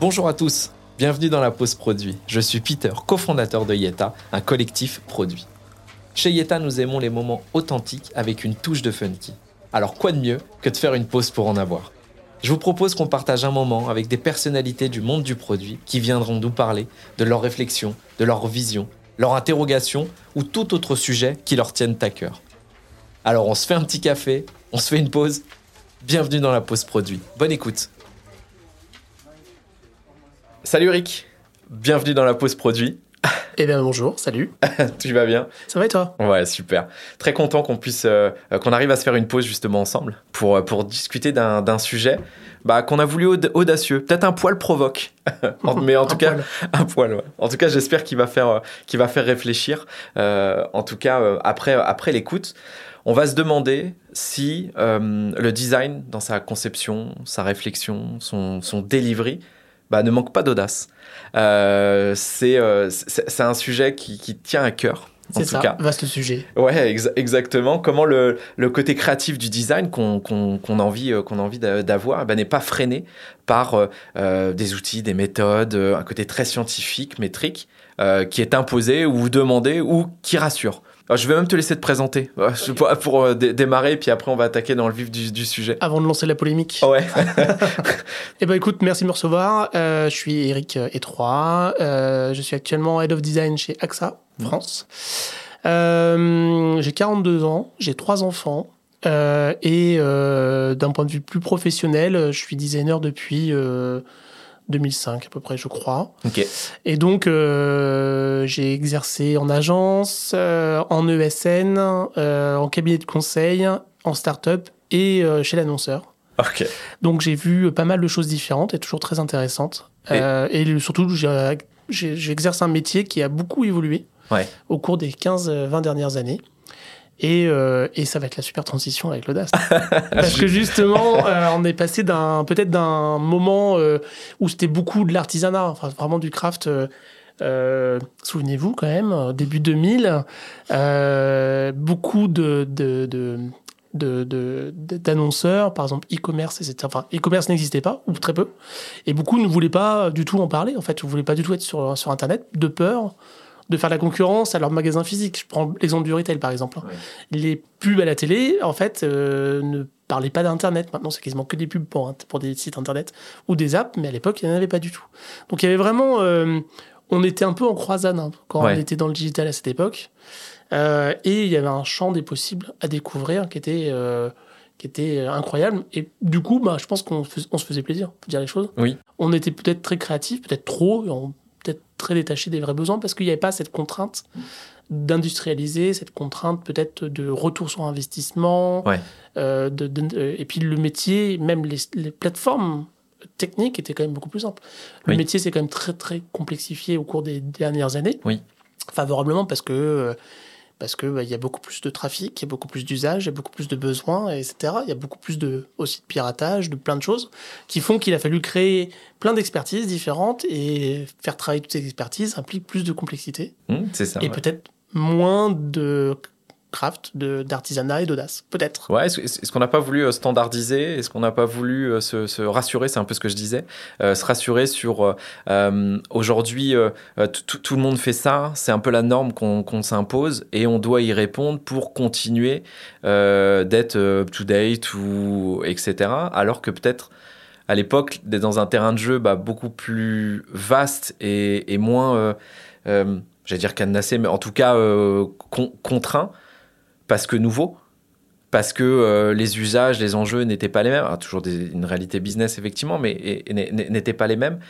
Bonjour à tous, bienvenue dans la pause produit. Je suis Peter, cofondateur de Yeta, un collectif produit. Chez Yeta, nous aimons les moments authentiques avec une touche de funky. Alors quoi de mieux que de faire une pause pour en avoir? Je vous propose qu'on partage un moment avec des personnalités du monde du produit qui viendront nous parler de leurs réflexions, de leurs visions, leurs interrogations ou tout autre sujet qui leur tienne à cœur. Alors on se fait un petit café, on se fait une pause. Bienvenue dans la pause produit. Bonne écoute. Salut Rick, bienvenue dans la pause produit. Eh bien bonjour, salut. tu vas bien? Ça va et toi? Ouais, super. Très content qu'on puisse, euh, qu'on arrive à se faire une pause justement ensemble pour, euh, pour discuter d'un sujet bah, qu'on a voulu audacieux, peut-être un poil provoque, mais en tout cas un poil. Ouais. En tout cas, j'espère qu'il va faire, euh, qu'il va faire réfléchir. en tout cas, après, après l'écoute. On va se demander si le design, dans sa conception, sa réflexion, son, son delivery, bah, ne manque pas d'audace. Euh, euh, c'est un sujet qui, qui, tient à cœur. C'est ça, cas. vaste sujet. Ouais, exactement. Comment le, le, côté créatif du design qu'on a envie, qu'on a envie euh, d'avoir bah, n'est pas freiné par des outils, des méthodes, un côté très scientifique, métrique, qui est imposé ou demandé ou qui rassure. Je vais même te laisser te présenter pour, euh, démarrer, puis après on va attaquer dans le vif du, sujet. Avant de lancer la polémique. Ouais. eh ben écoute, merci de me recevoir. Euh, je suis Eric Etroy. Euh, je suis actuellement Head of Design chez AXA France. j'ai 42 ans, j'ai trois enfants. et d'un point de vue plus professionnel, je suis designer depuis 2005 à peu près, je crois. Et donc, euh, j'ai exercé en agence, euh, en ESN, euh, en cabinet de conseil, en start-up et chez l'annonceur. Donc, j'ai vu pas mal de choses différentes et toujours très intéressantes. Et, surtout, j'exerce un métier qui a beaucoup évolué au cours des 15-20 dernières années. Euh, et, ça va être la super transition avec l'audace. Parce que justement, euh, on est passé d'un peut-être d'un moment euh, où c'était beaucoup de l'artisanat, enfin vraiment du craft. Souvenez-vous quand même, début 2000, beaucoup de, d'annonceurs, par exemple e-commerce, etc. Enfin, e-commerce n'existait pas, ou très peu. Et beaucoup ne voulaient pas du tout en parler, en fait. ne voulaient pas du tout être sur, sur Internet, de peur de faire la concurrence à leur magasin physique. Je prends l'exemple du retail, par exemple. Les pubs à la télé, en fait, euh, ne parlaient pas d'Internet. Maintenant, c'est quasiment que des pubs pour, pour des sites Internet ou des apps, mais à l'époque, il n'y en avait pas du tout. Donc, il y avait vraiment... Euh, on était un peu en croisade hein, quand on était dans le digital à cette époque. Euh, et il y avait un champ des possibles à découvrir qui était qui était incroyable. Et du coup, bah, je pense qu'on se faisait plaisir, pour dire les choses. Oui. On était peut-être très créatifs, peut-être trop, on peut-être très détaché des vrais besoins parce qu'il n'y avait pas cette contrainte d'industrialiser, cette contrainte peut-être de retour sur investissement. Euh, de, et puis le métier, même les, plateformes techniques étaient quand même beaucoup plus simples. Le métier s'est quand même très très complexifié au cours des dernières années. Oui. Favorablement parce que euh, parce que bah, il y a beaucoup plus de trafic, il y a beaucoup plus d'usages, il y a beaucoup plus de besoins, etc. Il y a beaucoup plus de aussi de piratage, de plein de choses qui font qu'il a fallu créer plein d'expertises différentes et faire travailler toutes ces expertises implique plus de complexité. Mmh, c'est ça. Et peut-être moins de craft, d'artisanat et d'audace, peut-être. Ouais, est-ce, qu'on n'a pas voulu euh, standardiser? Est-ce qu'on n'a pas voulu euh, se, rassurer? C'est un peu ce que je disais. Euh, se rassurer sur aujourd'hui, tout le monde fait ça, c'est un peu la norme qu'on, s'impose et on doit y répondre pour continuer d'être up-to-date ou etc. Alors que peut-être à l'époque, dans un terrain de jeu bah, beaucoup plus vaste et, moins, j'allais dire cadenassé, mais en tout cas contraint, parce que nouveau, parce que euh, les usages, les enjeux n'étaient pas les mêmes. toujours une réalité business, effectivement, mais n'étaient pas les mêmes.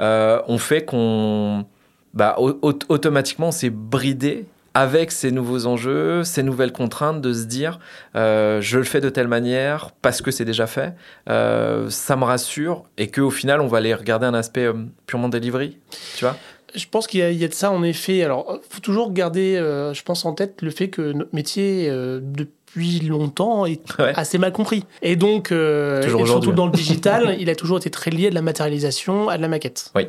Euh, on fait qu'on. Bah, automatiquement, on s'est bridé avec ces nouveaux enjeux, ces nouvelles contraintes, de se dire euh, je le fais de telle manière parce que c'est déjà fait, ça me rassure et qu'au final on va aller regarder un aspect purement delivery, tu vois? Je pense qu'il y, a de ça en effet. Alors, faut toujours garder, euh, je pense, en tête le fait que notre métier, euh, depuis longtemps est assez mal compris. Et donc, euh, surtout dans le digital, il a toujours été très lié de la matérialisation à de la maquette. Oui.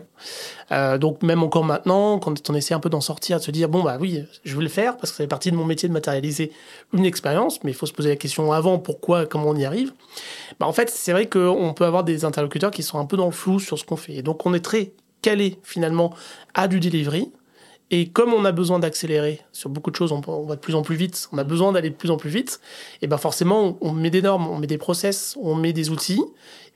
Donc même encore maintenant, quand on essaie un peu d'en sortir, de se dire bon bah oui, je veux le faire parce que ça fait partie de mon métier de matérialiser une expérience, mais il faut se poser la question avant pourquoi, comment on y arrive. Bah en fait, c'est vrai qu'on peut avoir des interlocuteurs qui sont un peu dans le flou sur ce qu'on fait. Et donc on est très calé finalement à du delivery. Et comme on a besoin d'accélérer sur beaucoup de choses, on, va de plus en plus vite, on a besoin d'aller de plus en plus vite, et ben forcément, on met des normes, on met des process, on met des outils,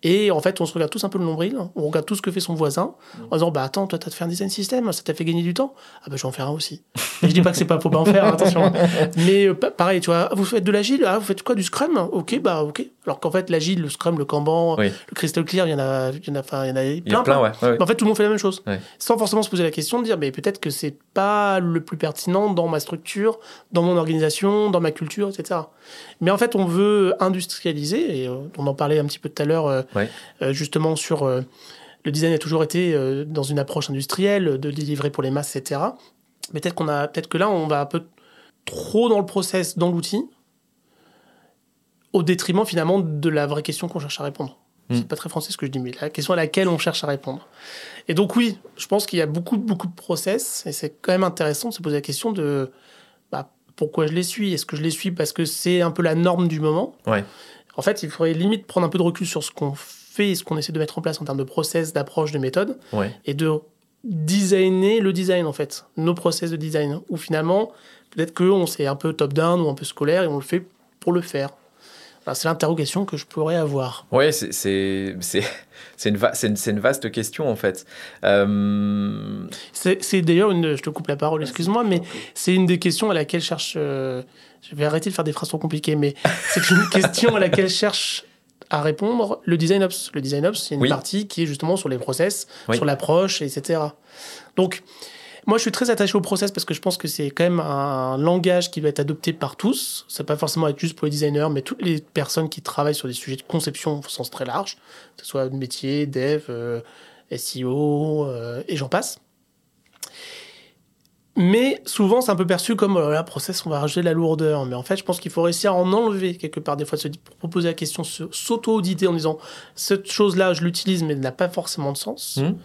et en fait, on se regarde tous un peu le nombril, on regarde tout ce que fait son voisin, en disant Bah attends, toi, t'as fait un design système, ça t'a fait gagner du temps Ah bah, je vais en faire un aussi. je dis pas que c'est pas, faut pas en faire, attention. Mais euh, pareil, tu vois, vous faites de l'agile, ah, vous faites quoi, du scrum? Ok, bah ok. Alors qu'en fait, l'agile, le scrum, le kanban, le crystal clear, il y en a, il y en a, enfin, il y en a plein. Il y plein, Ouais, en fait, tout le monde fait la même chose. Sans forcément se poser la question de dire Mais peut-être que c'est pas le plus pertinent dans ma structure, dans mon organisation, dans ma culture, etc. Mais en fait, on veut industrialiser, et euh, on en parlait un petit peu tout à l'heure, euh, euh, justement sur le design a toujours été dans une approche industrielle, de délivrer pour les masses, etc. Mais peut-être qu'on a, peut-être que là, on va un peu trop dans le process, dans l'outil, au détriment finalement de la vraie question qu'on cherche à répondre. Hmm. C'est pas très français ce que je dis, mais la question à laquelle on cherche à répondre. Et donc oui, je pense qu'il y a beaucoup, beaucoup de process, et c'est quand même intéressant de se poser la question de pourquoi je les suis? Est-ce que je les suis parce que c'est un peu la norme du moment? Ouais. En fait, il faudrait limite prendre un peu de recul sur ce qu'on fait et ce qu'on essaie de mettre en place en termes de process, d'approche, de méthode, et de designer le design en fait, nos process de design, où finalement, peut-être qu'on c'est un peu top-down ou un peu scolaire et on le fait pour le faire c'est l'interrogation que je pourrais avoir. Oui, c'est une, une, une, vaste question en fait. Euh... C'est d'ailleurs une. Je te coupe la parole, excuse-moi, mais c'est une des questions à laquelle cherche. Euh, je vais arrêter de faire des phrases trop compliquées, mais c'est une question à laquelle cherche à répondre le design ops. Le design ops, c'est une partie qui est justement sur les process, sur l'approche, etc. Donc, moi, je suis très attaché au process parce que je pense que c'est quand même un langage qui doit être adopté par tous. Ça ne pas forcément être juste pour les designers, mais toutes les personnes qui travaillent sur des sujets de conception au sens très large, que ce soit métier, dev, euh, SEO, euh, et j'en passe. Mais souvent, c'est un peu perçu comme oh là, process, on va rajouter de la lourdeur. Mais en fait, je pense qu'il faut réussir à en enlever quelque part. Des fois, se proposer la question, s'auto-auditer en disant cette chose-là, je l'utilise, mais elle n'a pas forcément de sens. Mmh.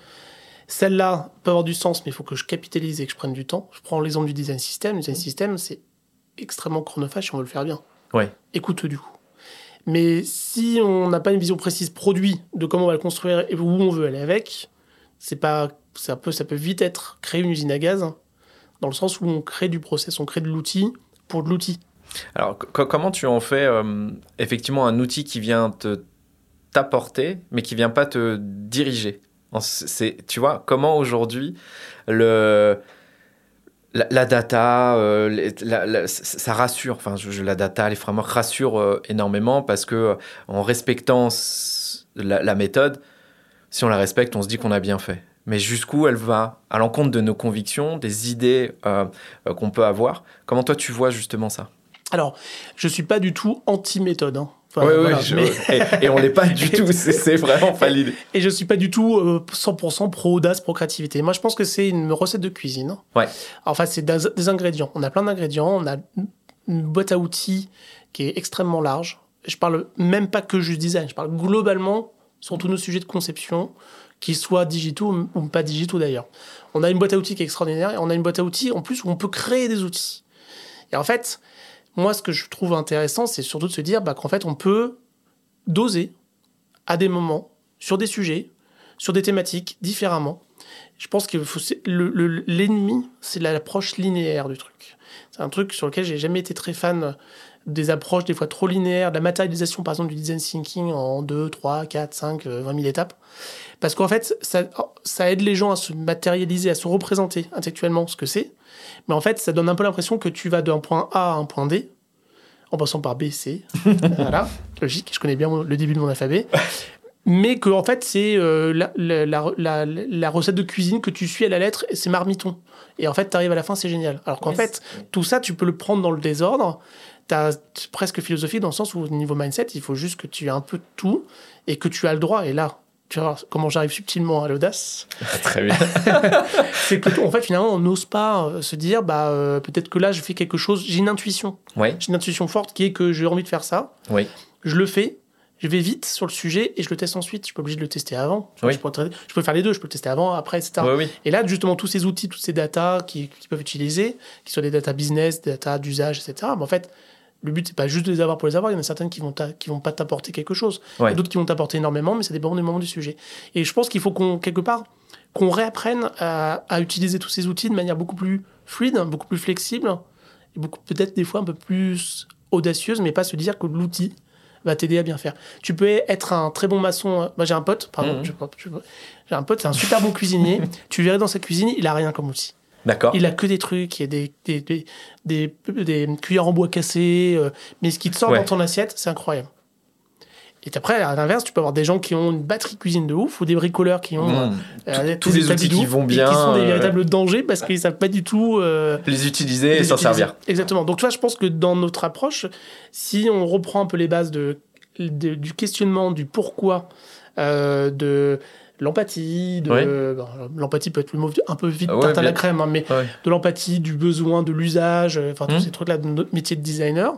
Celle-là peut avoir du sens, mais il faut que je capitalise et que je prenne du temps. Je prends l'exemple du design system. Le design system, c'est extrêmement chronophage si on veut le faire bien. Ouais. Écoute du coup. Mais si on n'a pas une vision précise produit de comment on va le construire et où on veut aller avec, c'est pas, ça peut, ça peut vite être créer une usine à gaz, dans le sens où on crée du process, on crée de l'outil pour de l'outil. Alors, comment tu en fais euh, effectivement un outil qui vient te t'apporter, mais qui vient pas te diriger? C'est, tu vois, comment aujourd'hui le la, data, euh, ça rassure. Enfin, je, la data, les frameworks rassurent euh, énormément parce que euh, en respectant la, méthode, si on la respecte, on se dit qu'on a bien fait. Mais jusqu'où elle va à l'encontre de nos convictions, des idées qu'on peut avoir? Comment toi tu vois justement ça? Alors, je suis pas du tout anti-méthode. Hein oui, oui, et, on n'est pas du tout, c'est vraiment pas l'idée. Et je suis pas du tout 100% euh, pro audace, pro créativité. Moi, je pense que c'est une recette de cuisine. Ouais. Enfin, c'est des, ingrédients. On a plein d'ingrédients, on a une boîte à outils qui est extrêmement large. Je parle même pas que juste design, je parle globalement sur tous nos sujets de conception, qu'ils soient digitaux ou pas digitaux d'ailleurs. On a une boîte à outils qui est extraordinaire et on a une boîte à outils en plus où on peut créer des outils. Et en fait, moi, ce que je trouve intéressant, c'est surtout de se dire bah, qu'en fait, on peut doser à des moments, sur des sujets, sur des thématiques, différemment. Je pense que l'ennemi, c'est l'approche linéaire du truc. C'est un truc sur lequel j'ai jamais été très fan des approches des fois trop linéaires, de la matérialisation par exemple du design thinking en 2, 3, 4, 5, 20 000 étapes. Parce qu'en fait, ça, ça aide les gens à se matérialiser, à se représenter intellectuellement ce que c'est. Mais en fait, ça donne un peu l'impression que tu vas d'un point A à un point D, en passant par B, C. voilà, logique, je connais bien le début de mon alphabet. Mais que, en fait, c'est euh, la, la, la, recette de cuisine que tu suis à la lettre, c'est marmiton. Et en fait, tu arrives à la fin, c'est génial. Alors qu'en fait, tout ça, tu peux le prendre dans le désordre. Tu as presque philosophie dans le sens où, au niveau mindset, il faut juste que tu aies un peu de tout et que tu as le droit. Et là, tu voir comment j'arrive subtilement à l'audace. Très bien. c'est que, en fait, finalement, on n'ose pas euh, se dire, bah, euh, peut-être que là, je fais quelque chose. J'ai une intuition. Oui. J'ai une intuition forte qui est que j'ai envie de faire ça. Oui. Je le fais. Je vais vite sur le sujet et je le teste ensuite. Je suis pas obligé de le tester avant. Oui. Je, peux, faire les deux. Je peux le tester avant, après, etc. Oui, oui. Et là, justement, tous ces outils, toutes ces datas qui, qui peuvent utiliser, qui soient des data business, des data d'usage, etc. Mais en fait, le but, c'est pas juste de les avoir pour les avoir. Il y en a certaines qui vont, qui vont pas t'apporter quelque chose. Ouais. D'autres qui vont t'apporter énormément, mais ça dépend du moment du sujet. Et je pense qu'il faut qu'on, quelque part, qu'on réapprenne à, à, utiliser tous ces outils de manière beaucoup plus fluide, beaucoup plus flexible, et beaucoup, peut-être des fois un peu plus audacieuse, mais pas se dire que l'outil va t'aider à bien faire. Tu peux être un très bon maçon. Moi, j'ai un pote, pardon, Mmh. j'ai un pote, c'est un super bon cuisinier. tu verrais dans sa cuisine, il a rien comme outil. D'accord. Il a que des trucs, il y a des, des, des, des, des cuillères en bois cassées, euh, mais ce qui te sort Ouais. dans ton assiette, c'est incroyable. Et après, à l'inverse, tu peux avoir des gens qui ont une batterie cuisine de ouf ou des bricoleurs qui ont Mmh. euh, tous les outils qui vont et bien, qui sont des euh, véritables dangers parce qu'ils savent pas du tout euh, Les utiliser et s'en servir. Exactement. Donc, tu vois, je pense que dans notre approche, si on reprend un peu les bases de, de- du questionnement, du pourquoi, euh, de l'empathie, de Ouais. bon, l'empathie peut être le mot un peu vite Ah ouais, tarte à la crème, hein, mais Ouais. de l'empathie, du besoin, de l'usage, euh, enfin tous Mhm. ces trucs-là de notre métier de designer,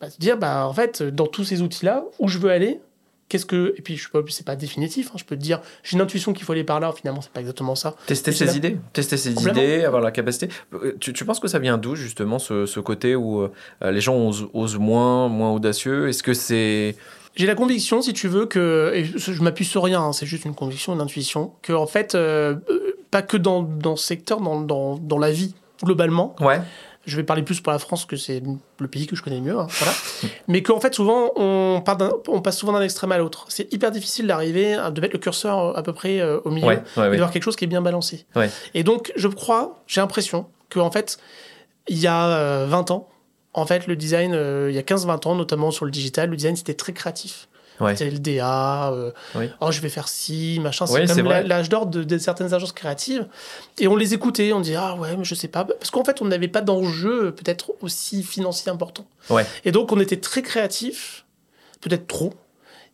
bah, se dire, bah, en fait, dans tous ces outils-là, où je veux aller, qu'est-ce que. Et puis, je suis pas, c'est pas définitif, hein, je peux te dire, j'ai une intuition qu'il faut aller par là, finalement, c'est pas exactement ça. Tester ses là- idées, tester ses idées, avoir la capacité. Euh, Tu, tu penses que ça vient d'où justement ce, ce côté où euh, les gens osent, osent moins, moins audacieux? Est-ce que c'est J'ai la conviction, si tu veux, que. Et je m'appuie sur rien, hein, c'est juste une conviction, une intuition, que, en fait, euh, euh, pas que dans, dans ce secteur, dans, dans, dans la vie, globalement, ouais je vais parler plus pour la France que c'est le pays que je connais le mieux, hein, voilà. mais qu'en fait souvent on, part d'un- on passe souvent d'un extrême à l'autre. C'est hyper difficile d'arriver, de mettre le curseur à peu près euh, au milieu ouais ouais, et ouais. d'avoir quelque chose qui est bien balancé. Ouais. Et donc je crois, j'ai l'impression qu'en fait il y a euh, 20 ans, en fait le design, euh, il y a 15-20 ans notamment sur le digital, le design c'était très créatif. Ouais. C'était le DA, euh, Oui. oh je vais faire ci, machin. C'est comme l'âge d'or de, de certaines agences créatives. Et on les écoutait, on disait ah ouais, mais je sais pas. Parce qu'en fait, on n'avait pas d'enjeu peut-être aussi financier important. Ouais. Et donc, on était très créatifs, peut-être trop.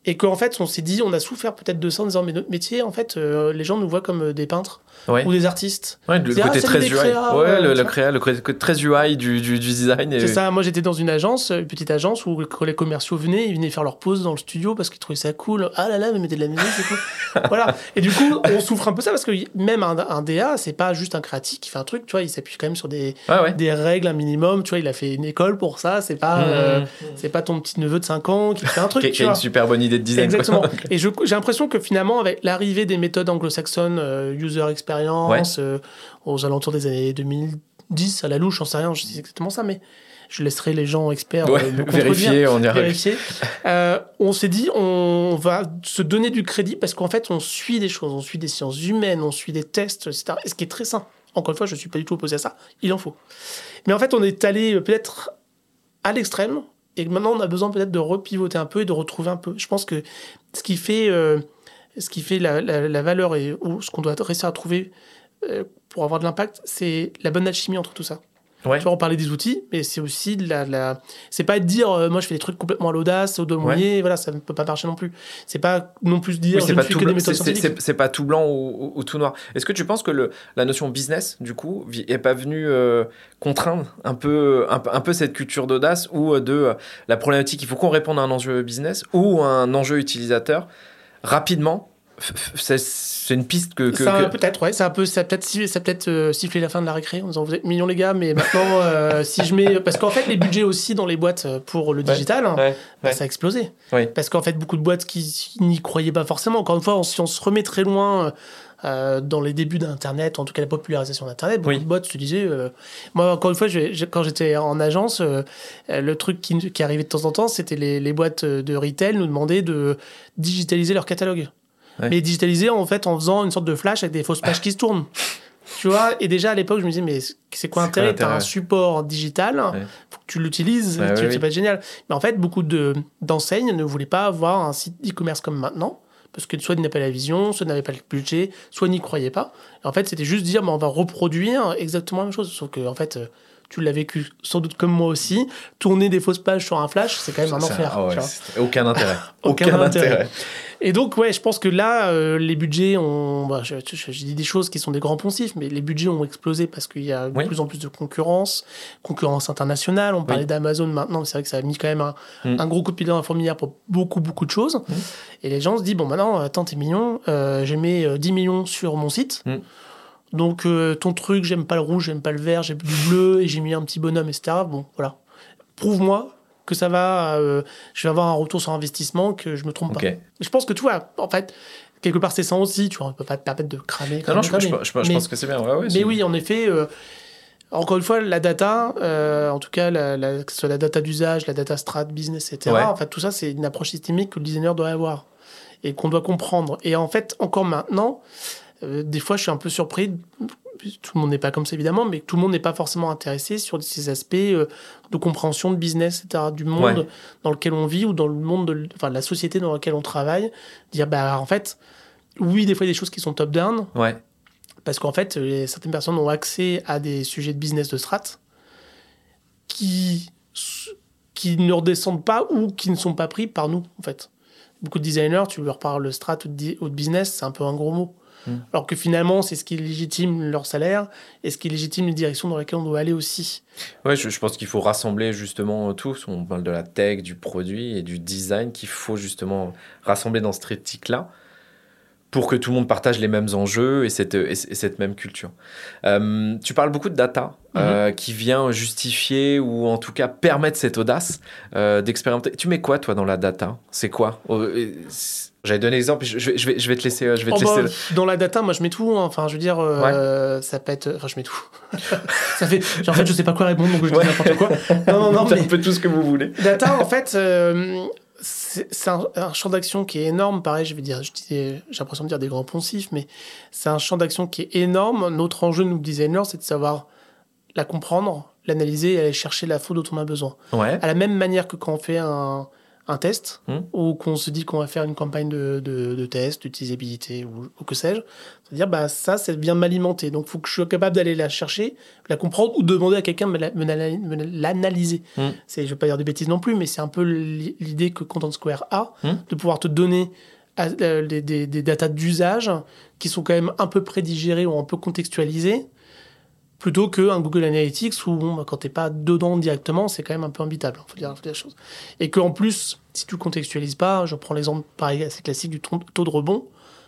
Et qu'en fait, on s'est dit, on a souffert peut-être de ça en disant, mais notre métier, en fait, euh, les gens nous voient comme euh, des peintres Ouais. ou des artistes. Ouais, le côté ah, très UI. ouais, le, créa, le côté très UI du, du, du design. et- C'est ça, moi j'étais dans une agence, une petite agence où quand les commerciaux venaient, ils venaient faire leur pause dans le studio parce qu'ils trouvaient ça cool. Ah là là, mais mettez de la musique, c'est cool. voilà. Et du coup, on souffre un peu ça parce que même un, un DA, c'est pas juste un créatif qui fait un truc, tu vois, il s'appuie quand même sur des, ouais. des règles, un minimum, tu vois, il a fait une école pour ça, c'est pas, euh, Mmh. c'est pas ton petit neveu de 5 ans qui fait un truc, Qui, tu a vois. une super bonne idée de design. quoi. Exactement. Et j'ai l'impression que finalement, avec l'arrivée des méthodes anglo-saxonnes, euh, user experience, euh, aux alentours des années 2010, à la louche, j'en sais rien, je sais exactement ça, mais je laisserai les gens experts Ouais, euh, vérifier, on vérifier. Euh, on s'est dit, on va se donner du crédit parce qu'en fait, on suit des choses, on suit des sciences humaines, on suit des tests, etc. Et ce qui est très sain. Encore une fois, je ne suis pas du tout opposé à ça. Il en faut. Mais en fait, on est allé euh, peut-être à l'extrême et maintenant, on a besoin peut-être de repivoter un peu et de retrouver un peu. Je pense que ce qui fait, euh, ce qui fait la, la- la valeur et ou ce qu'on doit réussir à trouver euh, pour avoir de l'impact, c'est la bonne alchimie entre tout ça. Ouais. Tu vois, on parlait des outils, mais c'est aussi de la, la... c'est pas de dire euh, moi je fais des trucs complètement à l'audace, au Ouais. mouillé, voilà, ça ne peut pas marcher non plus. C'est pas non plus dire Oui, c'est pas, tout blanc, méthodes c'est- pas tout blanc ou, ou- ou tout noir. Est-ce que tu penses que le, la notion business, du coup, est pas venue euh, contraindre un peu, un, peu- un peu cette culture d'audace ou de euh, la problématique, il faut qu'on réponde à un enjeu business ou à un enjeu utilisateur rapidement C'est une piste que. que- ça, que- peut-être, ouais, ça a peut, ça peut-être, ça peut-être euh, sifflé la fin de la récré en disant vous êtes mignons les gars, mais maintenant euh, si je mets, parce qu'en fait les budgets aussi dans les boîtes euh, pour le Ouais. digital, Ouais, bah, ouais. ça a explosé. Parce qu'en fait beaucoup de boîtes qui n'y croyaient pas forcément. Encore une fois, on- si on se remet très loin. Euh, dans les débuts d'Internet, en tout cas la popularisation d'Internet, beaucoup Oui. de boîtes se disaient. euh, moi, encore une fois, je- je- quand j'étais en agence, euh, le truc qui, qui arrivait de temps en temps, c'était les, les boîtes de retail nous demandaient de digitaliser leur catalogue. Ouais. Mais digitaliser en fait en faisant une sorte de flash avec des fausses pages qui se tournent. Tu vois, et déjà à l'époque, je me disais, mais c'est quoi l'intérêt T'as un support digital, Ouais. faut que tu l'utilises, ouais, c'est oui. pas génial. Mais en fait, beaucoup de- d'enseignes ne voulaient pas avoir un site e-commerce comme maintenant, parce que soit ils n'avaient pas la vision, soit ils n'avaient pas le budget, soit ils n'y croyaient pas. Et en fait, c'était juste dire, bah, on va reproduire exactement la même chose, sauf que en fait, euh, tu l'as vécu sans doute comme moi aussi. Tourner des fausses pages sur un flash, c'est quand même un enfer. Ah aucun intérêt. aucun, intérêt. Et donc, ouais, je pense que là, euh, les budgets ont. Bah, je, dis des choses qui sont des grands poncifs, mais les budgets ont explosé parce qu'il y a de plus en plus de concurrence, concurrence internationale. On parlait d'Amazon maintenant, c'est vrai que ça a mis quand même un, mm. gros coup de pied dans la fourmilière pour beaucoup, beaucoup de choses. Mm. Et les gens se disent bon, maintenant, attends, t'es mignon, euh, j'ai mis 10 millions sur mon site. Mm. Donc, euh, ton truc, j'aime pas le rouge, j'aime pas le vert, j'ai du bleu et j'ai mis un petit bonhomme, etc. Bon, voilà. Prouve-moi que ça va, euh, je vais avoir un retour sur investissement, que je me trompe pas. Je pense que tu vois, en fait, quelque part c'est ça aussi, tu vois, on peut pas te permettre de cramer. Non, non, je, pense que c'est bien. mais oui, en effet, euh, encore une fois, la data, euh, en tout cas, la, la, que ce soit la data d'usage, la data strat, business, etc., en fait, tout ça, c'est une approche systémique que le designer doit avoir et qu'on doit comprendre. Et en fait, encore maintenant, des fois, je suis un peu surpris tout le monde n'est pas comme ça évidemment, mais tout le monde n'est pas forcément intéressé sur ces aspects euh, de compréhension de business, etc., du monde dans lequel on vit ou dans le monde de, enfin, la société dans laquelle on travaille. Dire, bah, en fait, oui, des fois, il y a des choses qui sont top-down. Ouais. Parce qu'en fait, certaines personnes ont accès à des sujets de business de strat qui, qui ne redescendent pas ou qui ne sont pas pris par nous, en fait. Beaucoup de designers, tu leur parles de strat ou de business, c'est un peu un gros mot. Mm. Alors que finalement, c'est ce qui légitime leur salaire et ce qui légitime les directions dans lesquelles on doit aller aussi. Ouais, je, pense qu'il faut rassembler justement tous. On parle de la tech, du produit et du design qu'il faut justement rassembler dans ce triptyque-là pour que tout le monde partage les mêmes enjeux et cette, et cette même culture. Euh, tu parles beaucoup de data euh, mhm. qui vient justifier ou en tout cas permettre cette audace euh, d'expérimenter. Tu mets quoi toi dans la data? C'est quoi? Oh, J'avais donné l'exemple, je, je, vais, je vais te laisser. Je vais te oh, laisser... Bah, dans la data, moi je mets tout. Hein. Enfin, je veux dire, ça peut être. Enfin, je mets tout. ça fait. En fait, je sais pas quoi répondre, donc je dis n'importe quoi. Non, non, non. mais... un peu tout ce que vous voulez. Data, en fait c'est un, champ d'action qui est énorme. Pareil, je vais dire, j'ai l'impression de dire des grands poncifs, mais c'est un champ d'action qui est énorme. Notre enjeu, nous designers, c'est de savoir la comprendre, l'analyser et aller chercher la faute dont on a besoin. À la même manière que quand on fait un, un test hmm. ou qu'on se dit qu'on va faire une campagne de, de, de test, d'utilisabilité ou, ou, que sais-je. C'est-à-dire, bah, ça, ça vient m'alimenter. Donc, il faut que je sois capable d'aller la chercher, la comprendre ou demander à quelqu'un de l'analyser. Hmm. Je ne vais pas dire des bêtises non plus, mais c'est un peu l'idée que Content Square a, hmm. de pouvoir te donner euh, des, des, des datas d'usage qui sont quand même un peu prédigérées ou un peu contextualisées plutôt qu'un Google Analytics où bon, bah, quand t'es pas dedans directement, c'est quand même un peu imbitable, il faut dire, la chose. Et qu'en plus, si tu contextualises pas, je prends l'exemple pareil assez classique du taux de rebond,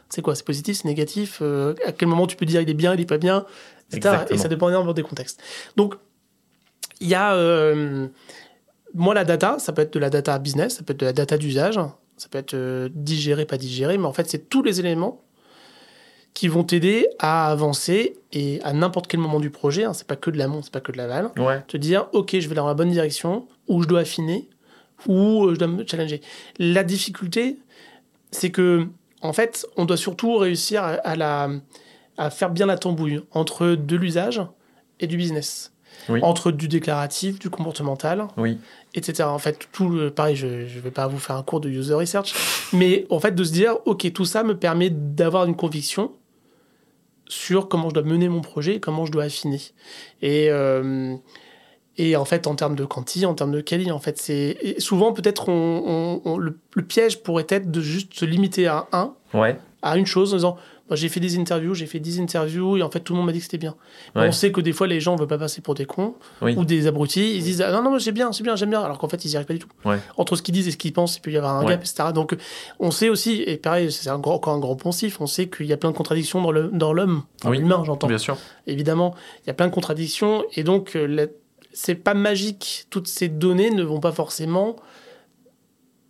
c'est quoi? C'est positif, c'est négatif? Euh, À quel moment tu peux dire il est bien, il est pas bien etc. Et ça dépend énormément des contextes. Donc, il y a... Euh, moi, la data, ça peut être de la data business, ça peut être de la data d'usage, ça peut être euh, digéré, pas digéré, mais en fait, c'est tous les éléments qui vont t'aider à avancer et à n'importe quel moment du projet, hein, c'est pas que de l'amont, c'est pas que de l'aval, ouais. te dire ok, je vais dans la bonne direction, ou je dois affiner, ou euh, je dois me challenger. La difficulté, c'est que en fait, on doit surtout réussir à, la, à faire bien la tambouille entre de l'usage et du business. Entre du déclaratif, du comportemental, oui. etc. En fait, tout le, pareil, je ne vais pas vous faire un cours de user research, mais en fait, de se dire, OK, tout ça me permet d'avoir une conviction sur comment je dois mener mon projet comment je dois affiner. Et, euh, et en fait, en termes de quanti, en termes de quali, en fait, c'est souvent peut-être on, le, piège pourrait être de juste se limiter à un, ouais. à une chose, en disant j'ai fait des interviews, j'ai fait 10 interviews et en fait tout le monde m'a dit que c'était bien. On sait que des fois les gens ne veulent pas passer pour des cons ou des abrutis. Ils disent ah, non, non, c'est bien, c'est bien, j'aime bien. Alors qu'en fait ils n'y arrivent pas du tout. Entre ce qu'ils disent et ce qu'ils pensent, il peut y avoir un gap, etc. Donc on sait aussi, et pareil, c'est encore un grand poncif, on sait qu'il y a plein de contradictions dans l'homme, dans, l'humain, j'entends. Bien sûr. Évidemment, il y a plein de contradictions et donc euh, c'est pas magique. Toutes ces données ne vont pas forcément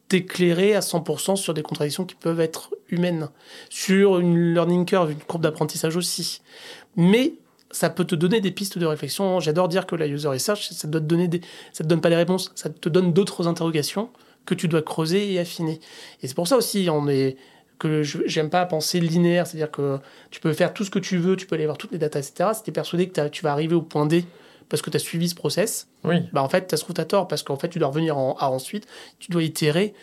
t'éclairer à 100% sur des contradictions qui peuvent être humaines, sur une learning curve, une courbe d'apprentissage aussi. Mais ça peut te donner des pistes de réflexion. J'adore dire que la user research, ça te te donne pas des réponses, ça te donne d'autres interrogations que tu dois creuser et affiner. Et c'est pour ça aussi, que j'aime pas penser linéaire, c'est-à-dire que tu peux faire tout ce que tu veux, tu peux aller voir toutes les datas, etc. Si tu es persuadé que tu vas arriver au point D parce que tu as suivi ce process, oui. bah en fait, ça se trouve, tu tort, parce qu'en fait, tu dois revenir à ensuite, tu dois itérer,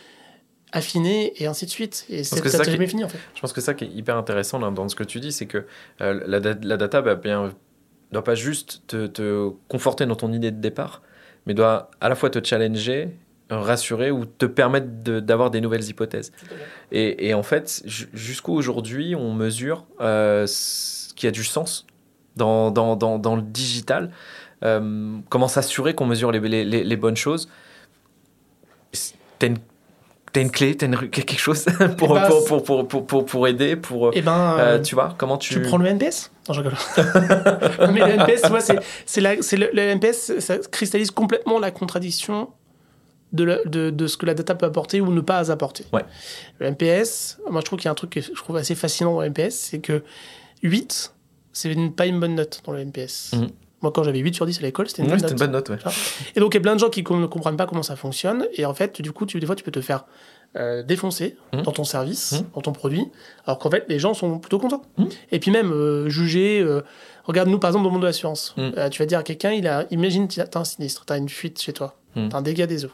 affiner, et ainsi de suite. Et c'est ça, fini, en fait. Je pense que ça qui est hyper intéressant dans ce que tu dis, c'est que euh, la, la, data bien doit pas juste te, te, conforter dans ton idée de départ, mais doit à la fois te challenger, rassurer ou te permettre d'avoir des nouvelles hypothèses. Et, et, en fait, jusqu'où aujourd'hui on mesure euh, ce qui a du sens dans, dans, dans, dans le digital, euh, comment s'assurer qu'on mesure les, les, les, bonnes choses? T'as une une clé, t'as quelque chose pour, bah, pour, pour, pour, pour, pour, aider, pour, eh ben, euh, tu vois, comment tu... Tu prends le NPS Non, je rigole. mais le NPS, tu vois, c'est le, le NPS, ça cristallise complètement la contradiction de, de, de, ce que la data peut apporter ou ne pas apporter. Ouais. Le NPS, moi je trouve qu'il y a un truc que je trouve assez fascinant dans le NPS, c'est que 8, c'est pas une bonne note dans le. Mhm. Moi, quand j'avais 8 sur 10 à l'école, c'était une, bonne une bonne note. Ouais. Et donc, il y a plein de gens qui ne comprennent pas comment ça fonctionne. Et en fait, du coup, tu, des fois, tu peux te faire euh, défoncer mhm. dans ton service, mhm. dans ton produit, alors qu'en fait, les gens sont plutôt contents. Et puis même, euh, juger... Euh, regarde, nous, par exemple, dans le monde de l'assurance, tu vas dire à quelqu'un, il a, imagine, tu as un sinistre, tu as une fuite chez toi, tu as un dégât des eaux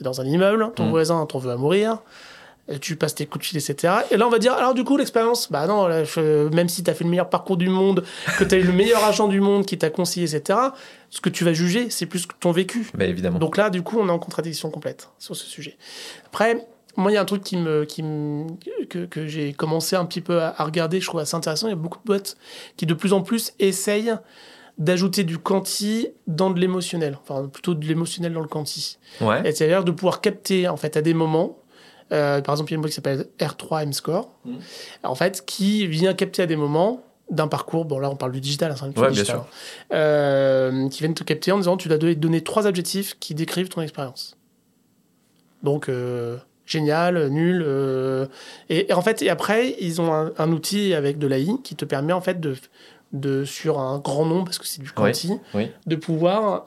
dans un immeuble, ton voisin t'en veut à mourir, tu passes tes coups de fil, etc. Et là, on va dire, alors du coup, l'expérience, bah non, même si tu as fait le meilleur parcours du monde, que tu as eu le meilleur agent du monde qui t'a conseillé, etc., ce que tu vas juger, c'est plus que ton vécu. Mais évidemment. Donc là, du coup, on est en contradiction complète sur ce sujet. Après, moi, il y a un truc qui me, qui que, que j'ai commencé un petit peu à, à, regarder, je trouve assez intéressant. Il y a beaucoup de boîtes qui, de plus en plus, essayent d'ajouter du quanti dans de l'émotionnel, enfin plutôt de l'émotionnel dans le quanti. Ouais. C'est-à-dire de pouvoir capter en fait à des moments, euh, par exemple il y a une boîte qui s'appelle R3 M Score, mmh. en fait qui vient capter à des moments d'un parcours, bon là on parle du digital, hein, ouais, bien sûr. Euh, qui viennent te capter en disant tu dois donner trois adjectifs qui décrivent ton expérience. Donc euh, génial, nul. Et, en fait, et après, ils ont un, un outil avec de l'AI qui te permet en fait de, de, sur un grand nombre, parce que c'est du quanti, de, pouvoir,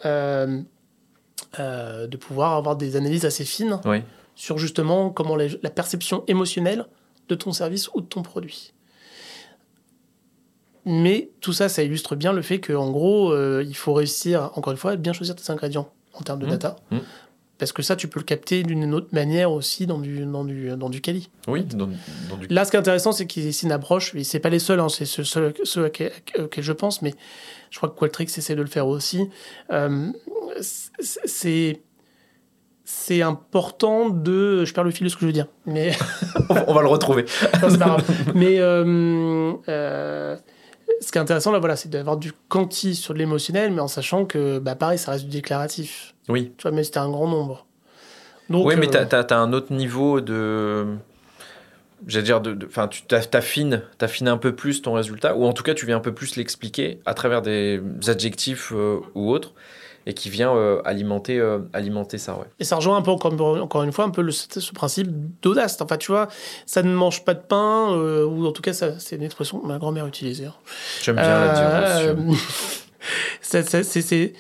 de pouvoir avoir des analyses assez fines sur justement comment la perception émotionnelle de ton service ou de ton produit. Mais tout ça, ça illustre bien le fait qu'en gros, euh, il faut réussir, encore une fois, à bien choisir tes ingrédients en termes de mmh. data. Mmh. Parce que ça, tu peux le capter d'une autre manière aussi dans du, dans du, dans du quali. Oui, dans, du... Là, ce qui est intéressant, c'est qu'ils une approche, et c'est pas les seuls, hein, c'est ceux, ceux, ceux auxquels, je pense, mais je crois que Qualtrics essaie de le faire aussi. Euh, c'est c'est important de. Je perds le fil de ce que je veux dire. Mais... On va le retrouver. mais euh, euh, ce qui est intéressant, là, voilà, c'est d'avoir du quanti sur de l'émotionnel, mais en sachant que, bah, pareil, ça reste du déclaratif. Oui. Tu vois, mais c'était un grand nombre. Donc, oui, mais tu as, as, un autre niveau de. J'allais dire, de, enfin, tu t'affines, t'affines un peu plus ton résultat, ou en tout cas, tu viens un peu plus l'expliquer à travers des adjectifs euh, ou autres et qui vient euh, alimenter, euh, alimenter ça. Ouais. Et ça rejoint un peu, encore, encore une fois, un peu le, ce principe d'audace. Enfin, tu vois, ça ne mange pas de pain, ou en tout cas, c'est une expression que ma grand-mère utilisait. Hein. J'aime bien la dire. c'est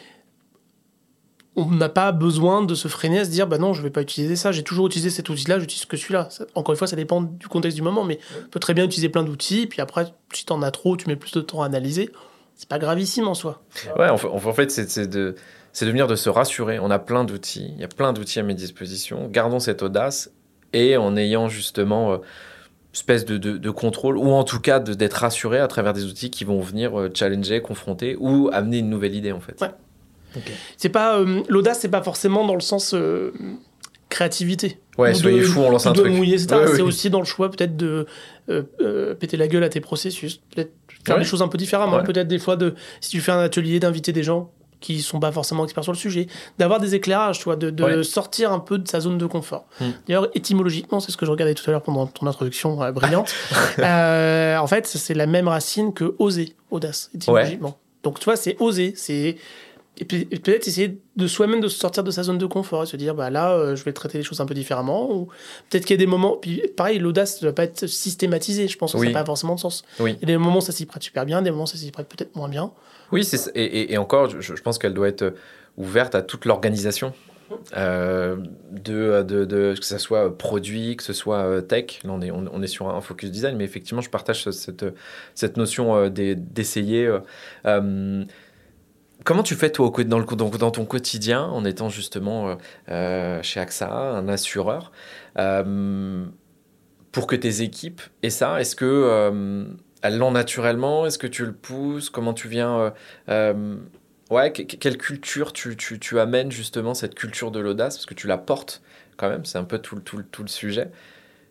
on n'a pas besoin de se freiner à se dire bah non je vais pas utiliser ça j'ai toujours utilisé cet outil là j'utilise que celui-là encore une fois ça dépend du contexte du moment mais on peut très bien utiliser plein d'outils puis après si tu en as trop tu mets plus de temps à analyser c'est pas gravissime en soi. Ouais en fait, c'est de c'est de venir de se rassurer. On a plein d'outils. Il y a plein d'outils à mes dispositions. Gardons cette audace et en ayant justement euh, espèce de, de, contrôle ou en tout cas d'être rassuré à travers des outils qui vont venir euh, challenger confronter ou amener une nouvelle idée en fait. Ouais. C'est pas euh, l'audace, c'est pas forcément dans le sens euh, créativité. Ouais, soyez fou, on lance un truc. c'est aussi dans le choix peut-être de euh, péter la gueule à tes processus, peut-être faire des choses un peu différemment, peut-être des fois de si tu fais un atelier d'inviter des gens qui sont pas forcément experts sur le sujet, d'avoir des éclairages, tu vois, de, sortir un peu de sa zone de confort. Hmm. D'ailleurs, étymologiquement, c'est ce que je regardais tout à l'heure pendant ton introduction brillante. en fait, c'est la même racine que oser, audace, étymologiquement. Donc, tu vois, c'est oser, c'est et peut-être essayer de soi-même de sortir de sa zone de confort et se dire bah là euh, je vais traiter les choses un peu différemment ou peut-être qu'il y a des moments puis pareil l'audace ne doit pas être systématisée je pense que ça n'a pas forcément de sens oui. il y a des moments où ça s'y prête super bien des moments où ça s'y prête peut-être moins bien oui c'est et, et, encore je, pense qu'elle doit être ouverte à toute l'organisation euh, de, de, de, que ce soit produit, que ce soit euh, tech. Là, on est, on, est sur un focus design, mais effectivement, je partage cette, cette notion d'essayer. Comment tu fais toi dans, ton quotidien en étant justement euh, euh, chez AXA, un assureur, euh, pour que tes équipes aient ça? Est-ce que elle l'ont naturellement? Est-ce que tu le pousses? Comment tu viens Ouais, quelle culture tu, amènes justement cette culture de l'audace? Parce que tu la portes quand même, c'est un peu tout, le sujet.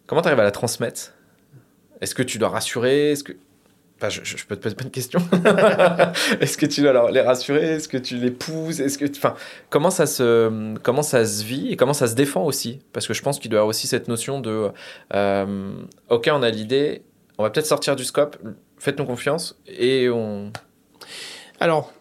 Comment tu arrives à la transmettre? Est-ce que tu dois rassurer? Je, peux te poser plein de questions. Est-ce que tu dois les rassurer? Est-ce que tu les pousses? Est-ce que, enfin, comment ça se, comment ça se vit et comment ça se défend aussi? Parce que je pense qu'il doit y avoir aussi cette notion de, euh, ok, on a l'idée, on va peut-être sortir du scope, faites-nous confiance et on. Alors,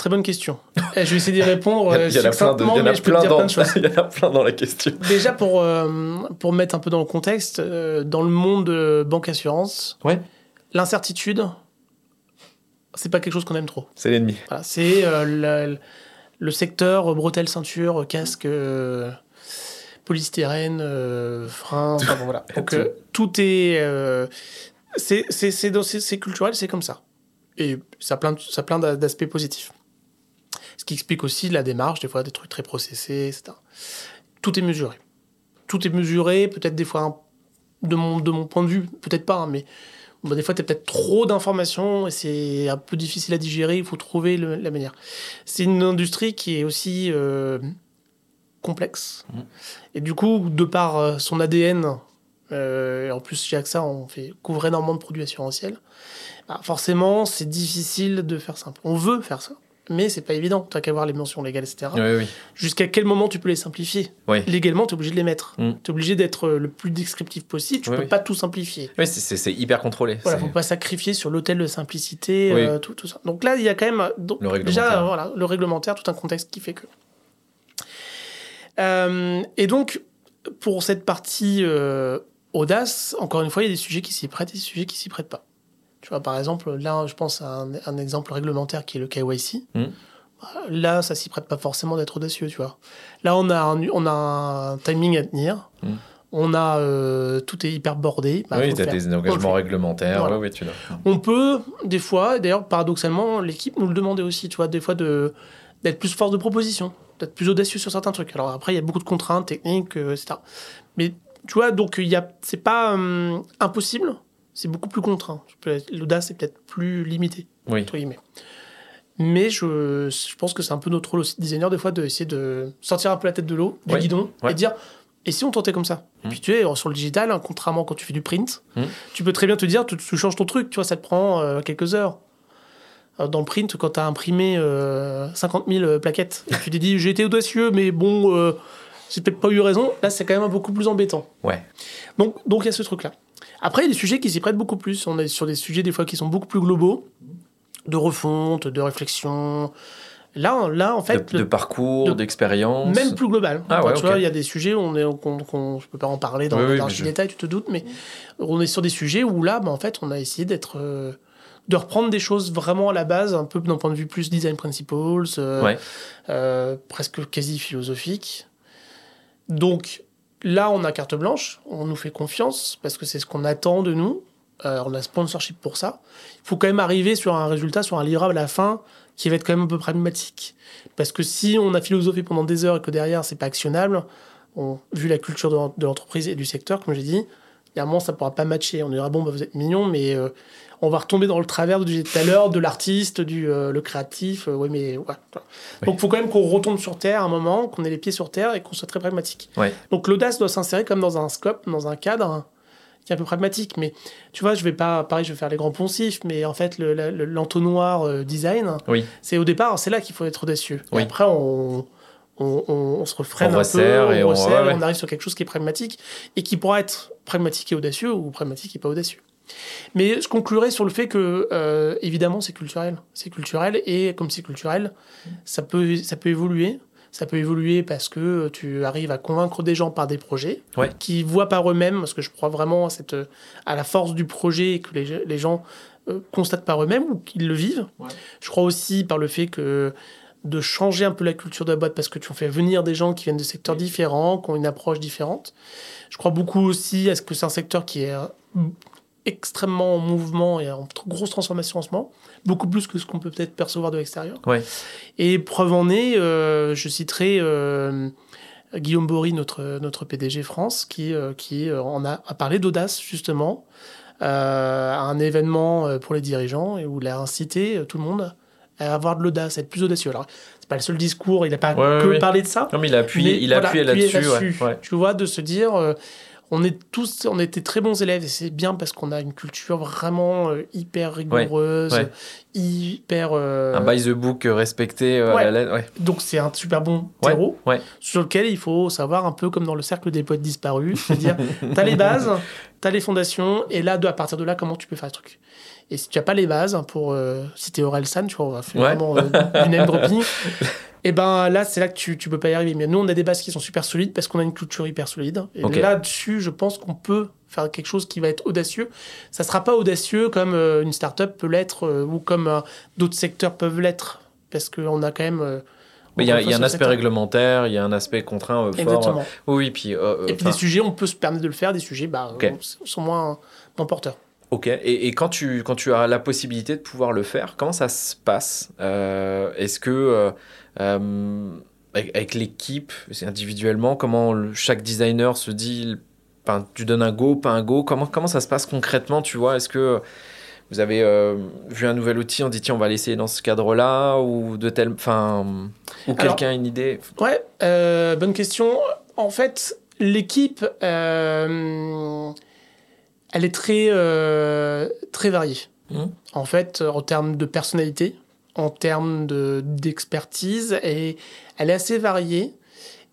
Très bonne question. Eh, je vais essayer d'y répondre. Il y, en a plein, de, plein dans, il y en a plein dans la question. Déjà, pour, euh, pour mettre un peu dans le contexte, euh, dans le monde de banque-assurance, ouais. L'incertitude, c'est pas quelque chose qu'on aime trop. C'est l'ennemi. c'est euh, le, secteur bretelles, ceinture, casque, polystyrène, frein, enfin, bon, voilà. Donc, tout, est. c'est culturel, c'est comme ça. Et ça a plein, ça plein d'aspects positifs. Ce qui explique aussi la démarche, des fois des trucs très processés, etc. Tout est mesuré. Tout est mesuré, peut-être des fois, de mon, de mon point de vue, peut-être pas, hein, mais des fois, tu as peut-être trop d'informations et c'est un peu difficile à digérer, il faut trouver la manière. C'est une industrie qui est aussi euh, complexe. Mmh. Et du coup, de par euh, son ADN, euh, en plus chez AXA, on fait couvrir énormément de produits assurantiels, bah, forcément, c'est difficile de faire simple. On veut faire ça mais c'est pas évident. Tu n'as qu'à voir les mentions légales, etc. Jusqu'à quel moment tu peux les simplifier Légalement, tu es obligé de les mettre. Mm. Tu es obligé d'être le plus descriptif possible. Tu ne peux pas tout simplifier. Oui, c'est hyper contrôlé. Voilà, faut pas sacrifier sur l'hôtel de simplicité, euh, tout, tout, ça. Donc là, il y a quand même donc, le déjà voilà, le réglementaire, tout un contexte qui fait que. Euh, et donc, pour cette partie euh, audace, encore une fois, il y a des sujets qui s'y prêtent et des sujets qui s'y prêtent pas. Tu vois, par exemple, là, je pense à un, exemple réglementaire qui est le KYC. Hmm. Là, ça s'y prête pas forcément d'être audacieux, tu vois. Là, on a un, on a un timing à tenir. Hmm. On a euh, tout est hyper bordé. Bah, oui, tu as des engagements réglementaires. tu on peut, des fois, d'ailleurs, paradoxalement, l'équipe nous le demandait aussi, tu vois, des fois de d'être plus force de proposition, d'être plus audacieux sur certains trucs. Alors après, il y a beaucoup de contraintes techniques, euh, etc. Mais tu vois, donc il y a, c'est pas hum, impossible c'est beaucoup plus contraint. L'audace est peut-être plus limité, oui. entre guillemets. Mais je, je pense que c'est un peu notre rôle aussi designer, des fois, d'essayer de sortir un peu la tête de l'eau, du guidon, et dire et si on tentait comme ça? Mmh. Puis tu es sur le digital, hein, contrairement quand tu fais du print, mmh. tu peux très bien te dire, tu, changes ton truc, tu vois, ça te prend euh, quelques heures. Euh, dans le print, quand tu as imprimé 50 euh, 000 plaquettes, et tu t'es dit, j'ai été audacieux, mais bon, j'ai peut-être pas eu raison, là, c'est quand même beaucoup plus embêtant. Ouais. Donc, donc il y a ce truc-là. Après, il y a des sujets qui s'y prêtent beaucoup plus. On est sur des sujets des fois qui sont beaucoup plus globaux, de refonte, de réflexion. Là, là en fait. De, parcours, d'expérience. Même plus global. Ah, tu vois, il y a des sujets où on est, je peux pas en parler dans, oui, les détails, tu te doutes, mais on est sur des sujets où là, bah, en fait, on a essayé d'être. Euh, de reprendre des choses vraiment à la base, un peu d'un point de vue plus design principles, euh, euh, presque quasi philosophique. Donc, Là, on a carte blanche, on nous fait confiance parce que c'est ce qu'on attend de nous. Euh, on a sponsorship pour ça. Il faut quand même arriver sur un résultat, sur un livrable à la fin qui va être quand même un peu pragmatique. Parce que si on a philosophé pendant des heures et que derrière c'est pas actionnable, vu la culture de l'entreprise et du secteur, comme j'ai dit, il y a un moment ça pourra pas matcher. On dira bon, bah, vous êtes mignon, mais euh, on va retomber dans le travers de disais tout à l'heure, de l'artiste, du euh, le créatif. Euh, mais ouais. Donc, il faut quand même qu'on retombe sur terre un moment, qu'on ait les pieds sur terre et qu'on soit très pragmatique. Donc, l'audace doit s'insérer comme dans un scope, dans un cadre qui est un peu pragmatique. Mais tu vois, je vais pas, pareil, je vais faire les grands poncifs, mais en fait, l'entonnoir le, euh, design, c'est au départ, c'est là qu'il faut être audacieux. Et après, on. On, se refraine un peu, et on, on arrive sur quelque chose qui est pragmatique et qui pourra être pragmatique et audacieux ou pragmatique et pas audacieux. Mais je conclurai sur le fait que, euh, évidemment, c'est culturel. C'est culturel et comme c'est culturel, ça peut, ça peut évoluer. Ça peut évoluer parce que tu arrives à convaincre des gens par des projets qui voient par eux-mêmes, parce que je crois vraiment à, cette, à la force du projet et que les, les gens euh, constatent par eux-mêmes ou qu'ils le vivent. Je crois aussi par le fait que de changer un peu la culture de la boîte parce que tu en fais venir des gens qui viennent de secteurs différents, qui ont une approche différente. Je crois beaucoup aussi à ce que c'est un secteur qui est extrêmement en mouvement et en grosse transformation en ce moment, beaucoup plus que ce qu'on peut peut-être percevoir de l'extérieur. Et preuve en est, euh, je citerai euh, Guillaume Bory, notre, notre PDG France, qui, euh, qui en a, parlé d'audace justement à un événement pour les dirigeants et où il a incité tout le monde à avoir de l'audace, à être plus audacieux. Alors, c'est pas le seul discours, il n'a pas que parlé de ça. Non, mais il a appuyé, il a appuyé là-dessus. tu vois, de se dire, on est tous, on était très bons élèves et c'est bien parce qu'on a une culture vraiment euh, hyper rigoureuse, hyper. Euh, un by the book respecté euh, Donc c'est un super bon terreau sur lequel il faut savoir un peu comme dans le cercle des poètes disparus, c'est-à-dire t'as les bases, t'as les fondations et là à partir de là comment tu peux faire le truc. Et si tu n'as pas les bases, hein, pour citer Orelsan, tu vois, on va faire vraiment du name dropping. et ben là, c'est là que tu, tu peux pas y arriver. Mais nous, on a des bases qui sont super solides parce qu'on a une culture hyper solide. Et là-dessus, je pense qu'on peut faire quelque chose qui va être audacieux. Ça sera pas audacieux comme euh, une start-up peut l'être euh, ou comme euh, d'autres secteurs peuvent l'être. Parce qu'on a quand même. il y a, y a un aspect réglementaire, il y a un aspect contraint fort. Exactement. Oui, puis. et puis des sujets, on peut se permettre de le faire, des sujets bah, sont moins, moins porteurs. Ok, et, et, quand, tu, quand tu as la possibilité de pouvoir le faire, comment ça se passe Est-ce que euh, avec, l'équipe, individuellement, comment chaque designer se dit, enfin, tu donnes un go, pas un go, comment, comment ça se passe concrètement, tu vois? Est-ce que vous avez euh, vu un nouvel outil, on dit tiens on va l'essayer dans ce cadre-là ou de tel, enfin ou quelqu'un a une idée? Ouais, euh, bonne question. En fait, l'équipe, elle est très très variée. Mmh. En fait, en termes de personnalité, en termes d'expertise et elle est assez variée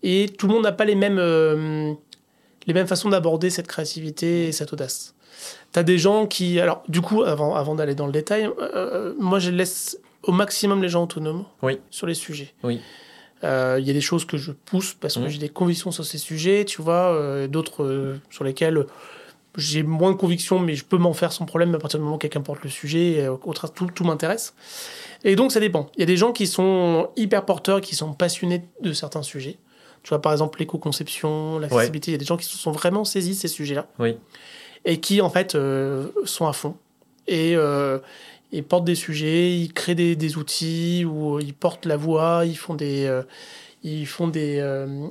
et tout le monde n'a pas les mêmes, euh, les mêmes façons d'aborder cette créativité et cette audace. Tu as des gens qui... Alors du coup, avant, avant d'aller dans le détail, euh, euh, moi je laisse au maximum les gens autonomes oui. sur les sujets. Oui. Il y a des choses que je pousse parce que mmh. j'ai des convictions sur ces sujets, tu vois, d'autres sur lesquelles j'ai moins de convictions, mais je peux m'en faire sans problème à partir du moment où quelqu'un porte le sujet. tout, tout m'intéresse. Et donc, ça dépend. Il y a des gens qui sont hyper porteurs, qui sont passionnés de certains sujets. Tu vois, par exemple, l'éco-conception, l'accessibilité. Il y a des gens qui se sont vraiment saisis de ces sujets-là. Oui. Et qui, en fait, euh, sont à fond. Et euh, ils portent des sujets, ils créent des, des, outils, ou ils portent la voix, ils font des. Euh, ils font des,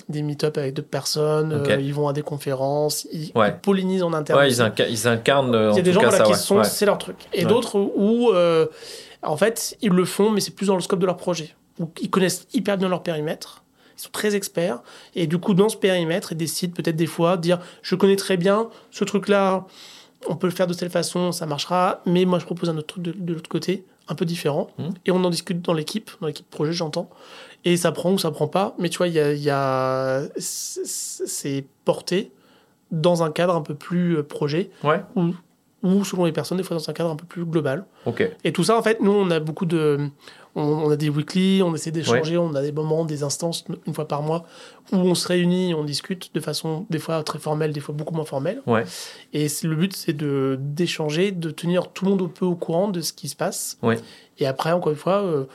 des meet-up avec d'autres personnes, ils vont à des conférences, ils, pollinisent en interne. Ouais, ils, ils, incarnent. Il y a des gens qui sont, c'est leur truc. Et d'autres où en fait, ils le font, mais c'est plus dans le scope de leur projet. Ils connaissent hyper bien leur périmètre. Ils sont très experts. Et du coup, dans ce périmètre, ils décident peut-être des fois de dire Je connais très bien ce truc-là, on peut le faire de telle façon, ça marchera. Mais moi, je propose un autre truc de, l'autre côté, un peu différent. Mmh. Et on en discute dans l'équipe, dans l'équipe projet, j'entends. Et ça prend ou ça prend pas. Mais tu vois, il y a, c'est porté dans un cadre un peu plus euh, projet. Ouais ou selon les personnes, des fois dans un cadre un peu plus global. Ok. Et tout ça, en fait, nous, on a beaucoup de. On, a des weekly, on essaie d'échanger, on a des moments, des instances, une fois par mois, où on se réunit, on discute de façon des fois très formelle, des fois beaucoup moins formelle. Ouais. Et le but, c'est de d'échanger, de tenir tout le monde un peu au courant de ce qui se passe. Ouais. Et après, encore une fois, euh,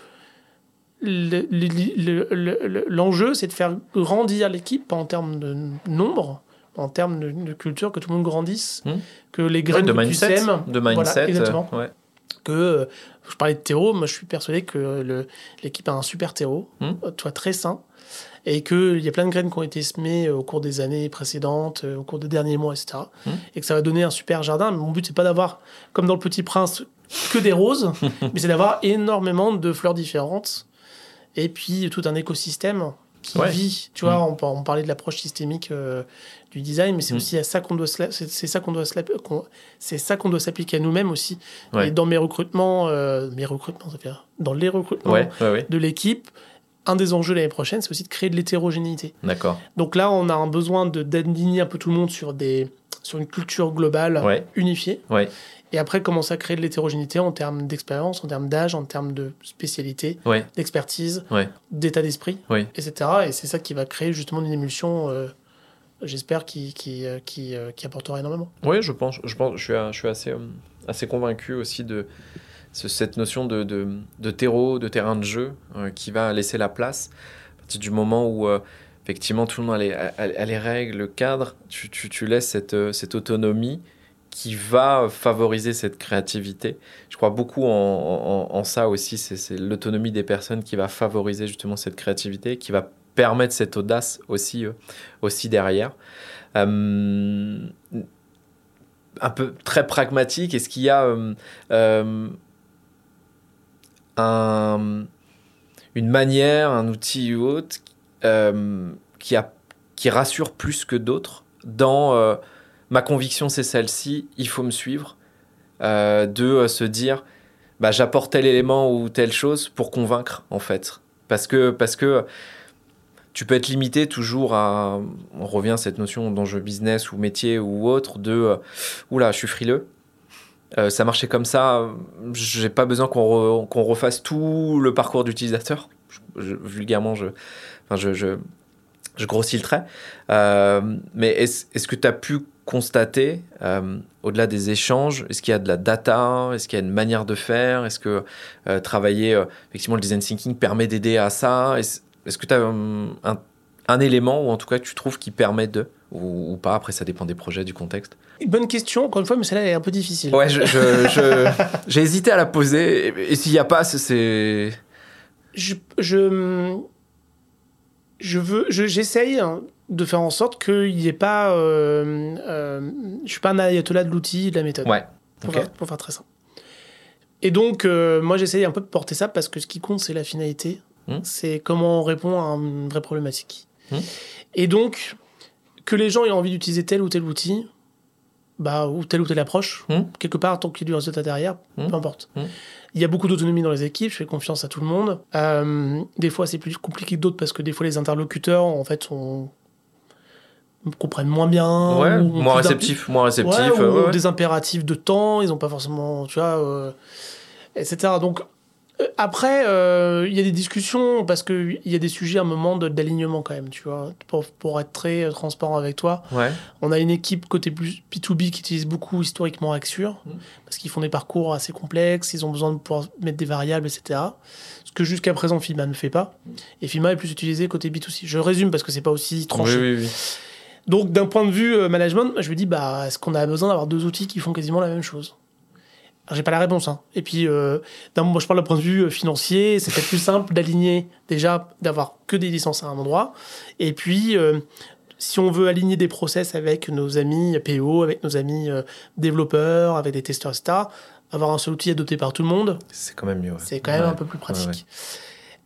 l'enjeu, c'est de faire grandir l'équipe en termes de nombre en termes de, culture, que tout le monde grandisse, hmm. que les graines de mindset, de mindset, exactement. Que euh, je parlais de terreau, moi je suis persuadé que l'équipe a un super terreau, hmm. euh, toi très sain, et qu'il y a plein de graines qui ont été semées euh, au cours des années précédentes, au cours des derniers mois, etc. Hmm. Et que ça va donner un super jardin. Mais mon but c'est pas d'avoir, comme dans le Petit Prince, que des roses, mais c'est d'avoir énormément de fleurs différentes, et puis tout un écosystème qui vit. Tu vois, on, on, parlait de l'approche systémique du design, mais c'est mm. aussi à ça qu'on doit c'est ça qu'on doit c'est ça qu'on doit s'appliquer à nous-mêmes aussi. Et dans mes recrutements, euh, mes recrutements, ça fait dans les recrutements de l'équipe, un des enjeux l'année prochaine, c'est aussi de créer de l'hétérogénéité. D'accord. Donc là, on a un besoin de d'aligner un peu tout le monde sur des sur une culture globale unifiée. Ouais. Et après, commencer à créer de l'hétérogénéité en termes d'expérience, en termes d'âge, en termes de spécialité, d'expertise, d'état d'esprit, etc. Et c'est ça qui va créer justement une émulsion euh, j'espère, euh, euh, qui, apportera énormément. Oui, je pense. Je, suis, assez, euh, assez convaincu aussi de cette notion de, terreau, de terrain de jeu qui va laisser la place à partir du moment où effectivement tout le monde a les, règles, le cadre, tu, laisses cette, autonomie qui va favoriser cette créativité. Je crois beaucoup en, en ça aussi, c'est l'autonomie des personnes qui va favoriser justement cette créativité, qui va permettre cette audace aussi, euh, aussi derrière. Euh, un peu très pragmatique Est-ce qu'il y a un, une manière, un outil ou autre qui, a, qui rassure plus que d'autres? Dans ma conviction c'est celle-ci, il faut me suivre, de se dire bah, j'apporte tel élément ou telle chose pour convaincre, en fait. Parce que, parce que tu peux être limité toujours à. On revient à cette notion d'enjeu business ou métier ou autre de. Euh, oula, je suis frileux. Euh, ça marchait comme ça. J'ai pas besoin qu'on refasse tout le parcours d'utilisateur. vulgairement, je, enfin, je, je, grossis le trait. Euh, mais est-ce est que tu as pu constater, euh, au-delà des échanges, est-ce qu'il y a de la data? Est-ce qu'il y a une manière de faire? Est-ce que travailler, effectivement, le design thinking permet d'aider à ça? Est-ce que tu as un, élément, ou en tout cas, tu trouves qui permet de ou, pas Après, ça dépend des projets, du contexte? Bonne question, encore une fois, mais celle-là est un peu difficile. Ouais, j'ai je, hésité à la poser. Et, s'il n'y a pas, c'est. Je, je, je veux, j'essaye hein, de faire en sorte qu'il n'y ait pas. Euh, euh, je suis pas un ayatollah de l'outil, de la méthode. Ouais. Pour, faire, très simple. Et donc, euh, moi, j'essaye un peu de porter ça parce que ce qui compte, c'est la finalité. Hmm. C'est comment on répond à une vraie problématique. Hmm. Et donc, que les gens aient envie d'utiliser tel ou tel outil, bah, ou telle ou telle approche, hmm. quelque part, tant qu'il y a du résultat derrière, peu importe. Il y a beaucoup d'autonomie dans les équipes, je fais confiance à tout le monde. des fois, c'est plus compliqué que d'autres parce que des fois, les interlocuteurs, en fait, sont comprennent moins bien. Ouais, moins réceptifs, moins réceptifs. des impératifs de temps, ils n'ont pas forcément, tu vois, euh, etc. Donc, euh, après, euh, il y a des discussions parce qu'il y a des sujets à un moment d'alignement quand même, tu vois, pour, pour, être très transparent avec toi. Ouais. On a une équipe côté plus B2B qui utilise beaucoup historiquement Axure mmh. parce qu'ils font des parcours assez complexes, ils ont besoin de pouvoir mettre des variables, etc. Ce que jusqu'à présent FIMA ne fait pas. Et FIMA est plus utilisé côté B2C. Je résume parce que c'est pas aussi tranché. Oui, oui, oui. Donc d'un point de vue euh, management, je me dis, bah, est-ce qu'on a besoin d'avoir deux outils qui font quasiment la même chose? J'ai pas la réponse. Hein. Et puis, euh, moi, je parle d'un point de vue euh, financier. C'est peut-être plus simple d'aligner déjà, d'avoir que des licences à un endroit. Et puis, si on veut aligner des process avec nos amis PO, avec nos amis développeurs, avec des testeurs, etc., avoir un seul outil adopté par tout le monde, c'est quand même mieux. C'est quand même un peu plus pratique.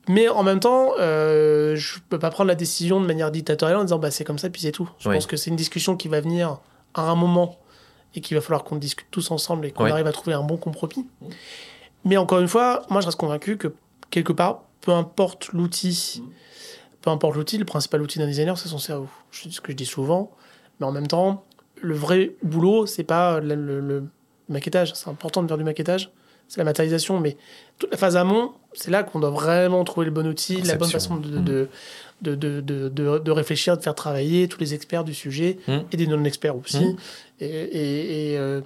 Mais en même temps, euh, je peux pas prendre la décision de manière dictatoriale en disant bah, c'est comme ça, puis c'est tout. Je pense que c'est une discussion qui va venir à un moment et qu'il va falloir qu'on discute tous ensemble et qu'on arrive à trouver un bon compromis. Mais encore une fois, moi je reste convaincu que quelque part, peu importe l'outil, peu importe l'outil, le principal outil d'un designer, c'est son cerveau. C'est ce que je dis souvent. Mais en même temps, le vrai boulot, c'est pas le, le maquettage. C'est important de faire du maquettage c'est la matérialisation, mais toute la phase amont, c'est là qu'on doit vraiment trouver le bon outil, la bonne façon de, de, de, de, de, réfléchir, de faire travailler tous les experts du sujet mmh. et des non-experts aussi, mmh. et, et, euh,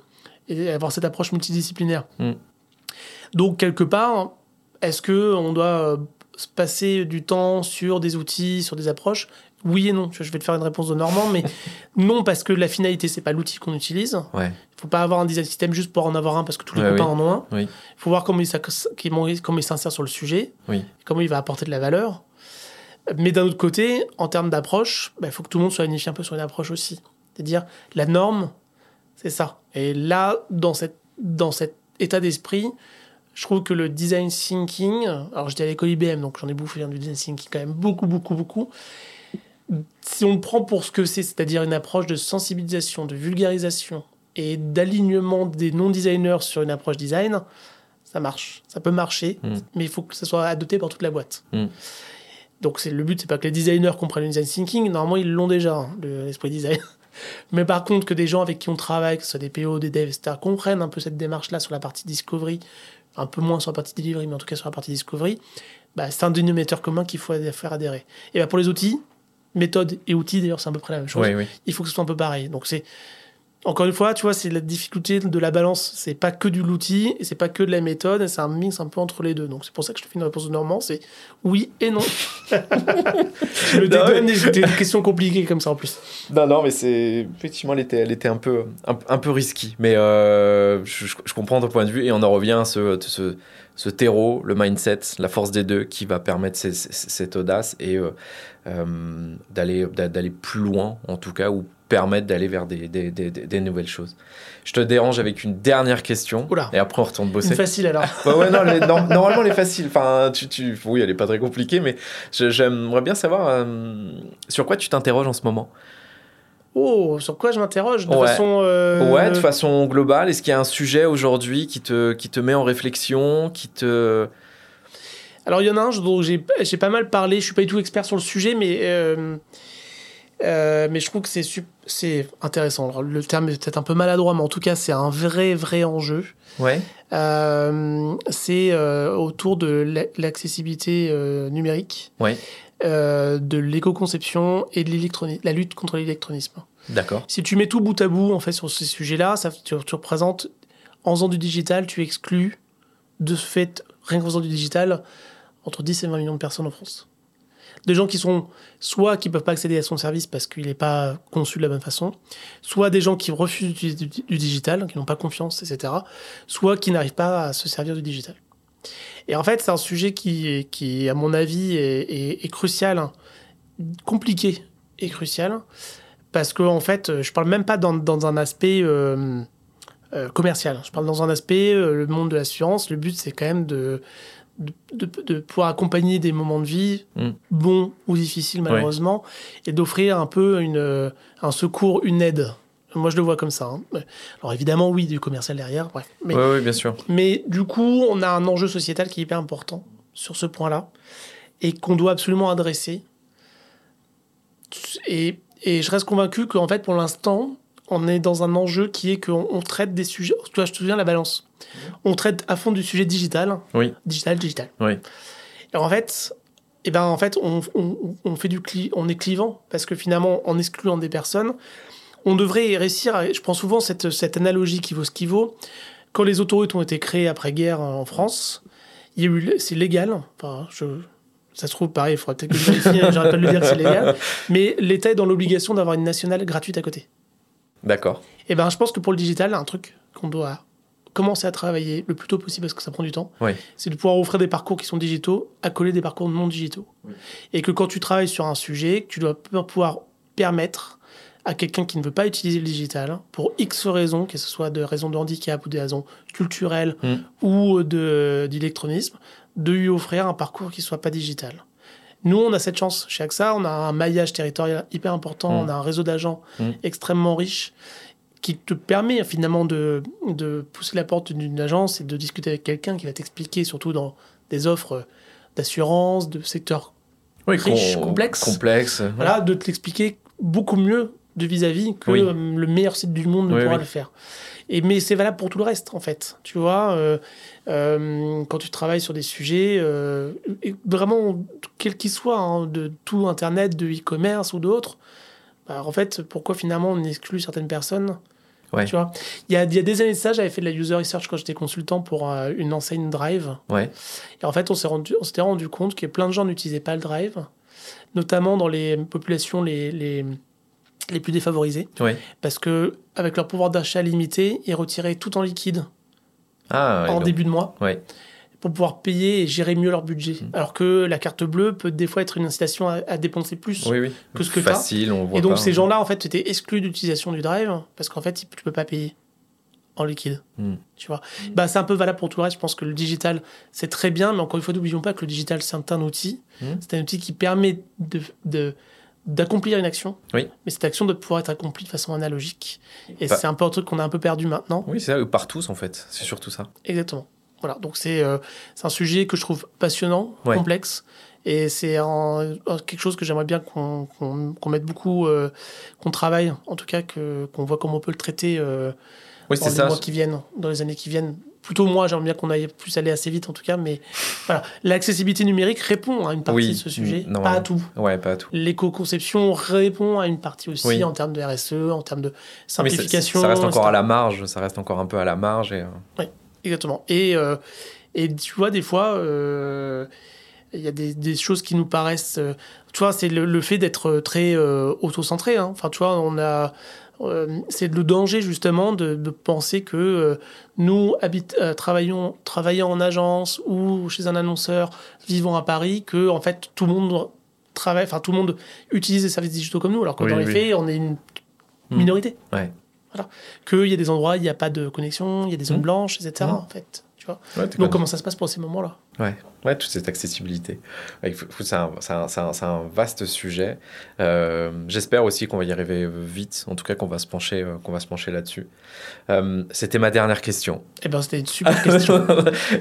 et, avoir cette approche multidisciplinaire. Mmh. Donc, quelque part, est-ce qu'on doit euh, passer du temps sur des outils, sur des approches? Oui et non. Je vais te faire une réponse de Normand, mais non parce que la finalité c'est pas l'outil qu'on utilise. Il ne faut pas avoir un design system juste pour en avoir un parce que tous les copains en ont un. Il faut voir comment il, comment il s'insère sur le sujet, comment il va apporter de la valeur. Mais d'un autre côté, en termes d'approche, bah, il faut que tout le monde soit unifié un peu sur une approche aussi. C'est-à-dire la norme, c'est ça. Et là, dans, cette, dans cet état d'esprit, je trouve que le design thinking, alors j'étais à l'école IBM, donc j'en ai bouffé du design thinking quand même beaucoup, beaucoup, beaucoup si on le prend pour ce que c'est, c'est-à-dire une approche de sensibilisation, de vulgarisation et d'alignement des non-designers sur une approche design, ça marche. Ça peut marcher, hmm. mais il faut que ça soit adopté par toute la boîte. Hmm. Donc c'est le but, c'est pas que les designers comprennent le design thinking. Normalement, ils l'ont déjà, hein, l'esprit design. mais par contre, que des gens avec qui on travaille, que ce soit des PO, des devs, etc., comprennent un peu cette démarche-là sur la partie discovery, un peu moins sur la partie delivery, mais en tout cas sur la partie discovery, bah, c'est un dénominateur commun qu'il faut faire adhérer. Et bah, pour les outils, méthode et outils, d'ailleurs, c'est à peu près la même chose. Il faut que ce soit un peu pareil. Donc, c'est. Encore une fois, tu vois, c'est la difficulté de la balance. C'est pas que du l'outil et c'est pas que de la méthode, c'est un mix un peu entre les deux. Donc c'est pour ça que je te fais une réponse de Normand, c'est oui et non. je me dédonne et des questions compliquées comme ça en plus. Non, non, mais c'est effectivement, elle était, elle était un peu, un, peu risquée. Mais euh, je, comprends ton point de vue et on en revient à ce, ce ce terreau, le mindset, la force des deux qui va permettre cette audace et d'aller d'aller plus loin, en tout cas, ou permettre d'aller vers des, des, des, des, nouvelles choses. Je te dérange avec une dernière question. Et après, on retourne bosser. Une facile alors. ouais, non, normalement, elle est facile. Enfin, tu, tu, oui, elle n'est pas très compliquée, mais j'aimerais bien savoir euh, sur quoi tu t'interroges en ce moment? Oh, sur quoi je m'interroge? De façon. Euh, ouais, de façon globale. Est-ce qu'il y a un sujet aujourd'hui qui te, qui te met en réflexion, qui te. Alors, il y en a un dont j'ai pas mal parlé. Je suis pas du tout expert sur le sujet, mais. Euh, euh, mais je trouve que c'est c'est intéressant. le terme est peut-être un peu maladroit, mais en tout cas, c'est un vrai, vrai enjeu. Ouais. C'est autour de l'accessibilité numérique, ouais. De l'éco-conception et de la lutte contre l'électronisme. D'accord. Si tu mets tout bout à bout en fait sur ces sujets-là, ça tu, tu, représentes en faisant du digital, tu exclus de ce fait rien qu'en faisant du digital entre 10 et 20 millions de personnes en France de gens qui sont soit qui peuvent pas accéder à son service parce qu'il n'est pas conçu de la bonne façon, soit des gens qui refusent d'utiliser du, digital, qui n'ont pas confiance, etc., soit qui n'arrivent pas à se servir du digital. Et en fait, c'est un sujet qui, qui, à mon avis, est, crucial, compliqué et crucial, parce que en fait, je parle même pas dans, un aspect euh, euh, commercial. Je parle dans un aspect, euh, le monde de l'assurance. Le but, c'est quand même de de, pouvoir accompagner des moments de vie, mm. bons ou difficiles malheureusement, et d'offrir un peu une, un secours, une aide. Moi, je le vois comme ça. Hein. Alors, évidemment, oui, du commercial derrière, bref. Mais, oui, bien sûr. Mais du coup, on a un enjeu sociétal qui est hyper important sur ce point-là et qu'on doit absolument adresser. Et, et je reste convaincu qu'en fait, pour l'instant, on est dans un enjeu qui est qu'on traite des sujets. Tu vois, je te souviens la balance. On traite à fond du sujet digital. Oui. Digital, digital. Oui. Et en fait, eh ben, en fait on, on, fait du on est clivant parce que finalement, en excluant des personnes, on devrait réussir. je prends souvent cette, cette analogie qui vaut ce qui vaut. Quand les autoroutes ont été créées après-guerre en France, c'est légal. Enfin, je, ça se trouve, pareil, il faudrait peut-être que je vérifie, hein, j'arrête pas de le dire que c'est légal. Mais l'État est dans l'obligation d'avoir une nationale gratuite à côté. D'accord. Et eh ben, je pense que pour le digital, un truc qu'on doit commencer à travailler le plus tôt possible parce que ça prend du temps, c'est de pouvoir offrir des parcours qui sont digitaux, à coller des parcours non digitaux. Et que quand tu travailles sur un sujet, tu dois pouvoir permettre à quelqu'un qui ne veut pas utiliser le digital, pour X raisons, que ce soit de raisons de handicap ou des raisons culturelles hmm. ou d'électronisme, de lui offrir un parcours qui soit pas digital. Nous, on a cette chance chez AXA, on a un maillage territorial hyper important, mm. on a un réseau d'agents mm. extrêmement riche qui te permet finalement de, de pousser la porte d'une agence et de discuter avec quelqu'un qui va t'expliquer, surtout dans des offres d'assurance, de secteurs riches, complexes. Complexe, voilà, de t'expliquer beaucoup mieux de vis-à-vis que le meilleur site du monde ne pourra le faire. Et, mais c'est valable pour tout le reste, en fait. Tu vois, euh, euh, quand tu travailles sur des sujets, euh, vraiment, quel qu'ils soient, hein, de tout Internet, de e-commerce ou d'autres, bah, en fait, pourquoi finalement on exclut certaines personnes? Ouais. Tu vois, il y a, il y a des années de ça, j'avais fait de la user research quand j'étais consultant pour une enseigne Drive. Ouais. Et en fait, on s'est rendu, on s'était rendu compte que plein de gens n'utilisaient pas le Drive, notamment dans les populations les, les les plus défavorisés. Parce que avec leur pouvoir d'achat limité, ils retiraient tout en liquide ah, en début de mois. Pour pouvoir payer et gérer mieux leur budget. Mmh. Alors que la carte bleue peut des fois être une incitation à, dépenser plus que ce que Facile, on voit Et donc ces gens-là, en fait, étaient exclus d'utilisation du drive parce qu'en fait, tu peux pas payer en liquide. Mmh. Tu vois. Bah, c'est un peu valable pour tout le reste. Je pense que le digital, c'est très bien, mais encore une fois, n'oublions pas que le digital, c'est un outil. Mmh. C'est un outil qui permet de, de d'accomplir une action. Oui. Mais cette action doit pouvoir être accomplie de façon analogique. Et c'est un peu un truc qu'on a un peu perdu maintenant. Oui, c'est ça, par tous en fait. C'est surtout ça. Exactement. Voilà, donc c'est euh, un sujet que je trouve passionnant, complexe. Et c'est quelque chose que j'aimerais bien qu'on mette beaucoup, euh, qu'on travaille, en tout cas, qu'on voit comment on peut le traiter euh, dans les mois qui viennent, dans les années qui viennent, plutôt moi, j'aimerais bien qu'on aille plus aller assez vite en tout cas, mais voilà, l'accessibilité numérique répond à une partie de ce sujet, pas à tout. Ouais, pas à tout. L'éco-conception répond à une partie aussi en termes de RSE, en termes de simplification. ça reste encore à la marge, ça reste encore un peu à la marge. Et... Euh. Oui, exactement. Et, euh, et tu vois, des fois, euh, il y a des, des, choses qui nous paraissent. tu vois, c'est le, fait d'être très auto-centré. Hein. Enfin, tu vois, on a. c'est le danger justement de, de penser que nous, habite, travaillons, travaillant en agence ou chez un annonceur, vivant à Paris, que en fait tout le monde travaille, enfin tout le monde utilise des services digitaux comme nous, alors que dans les faits, on est une hmm. minorité. Ouais. Voilà. Qu'il y a des endroits, il n'y a pas de connexion, il y a des zones hmm. blanches, etc. Hmm. En fait. Donc, comment ça se passe pour ces moments-là? Ouais. ouais, toute cette accessibilité. C'est un, un, un, vaste sujet. Euh, j'espère aussi qu'on va y arriver vite, en tout cas qu'on va se pencher, euh, qu'on va se pencher là-dessus. Euh, c'était ma dernière question. Eh ben, c'était une super question.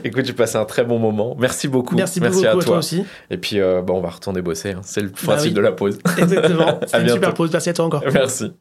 Écoute, j'ai passé un très bon moment. Merci beaucoup. Merci, Merci à, toi. aussi. Et puis, bon, on va retourner bosser. Hein. C'est le bah principe de la pause. Exactement. C'est une super pause. Merci à toi encore. Merci.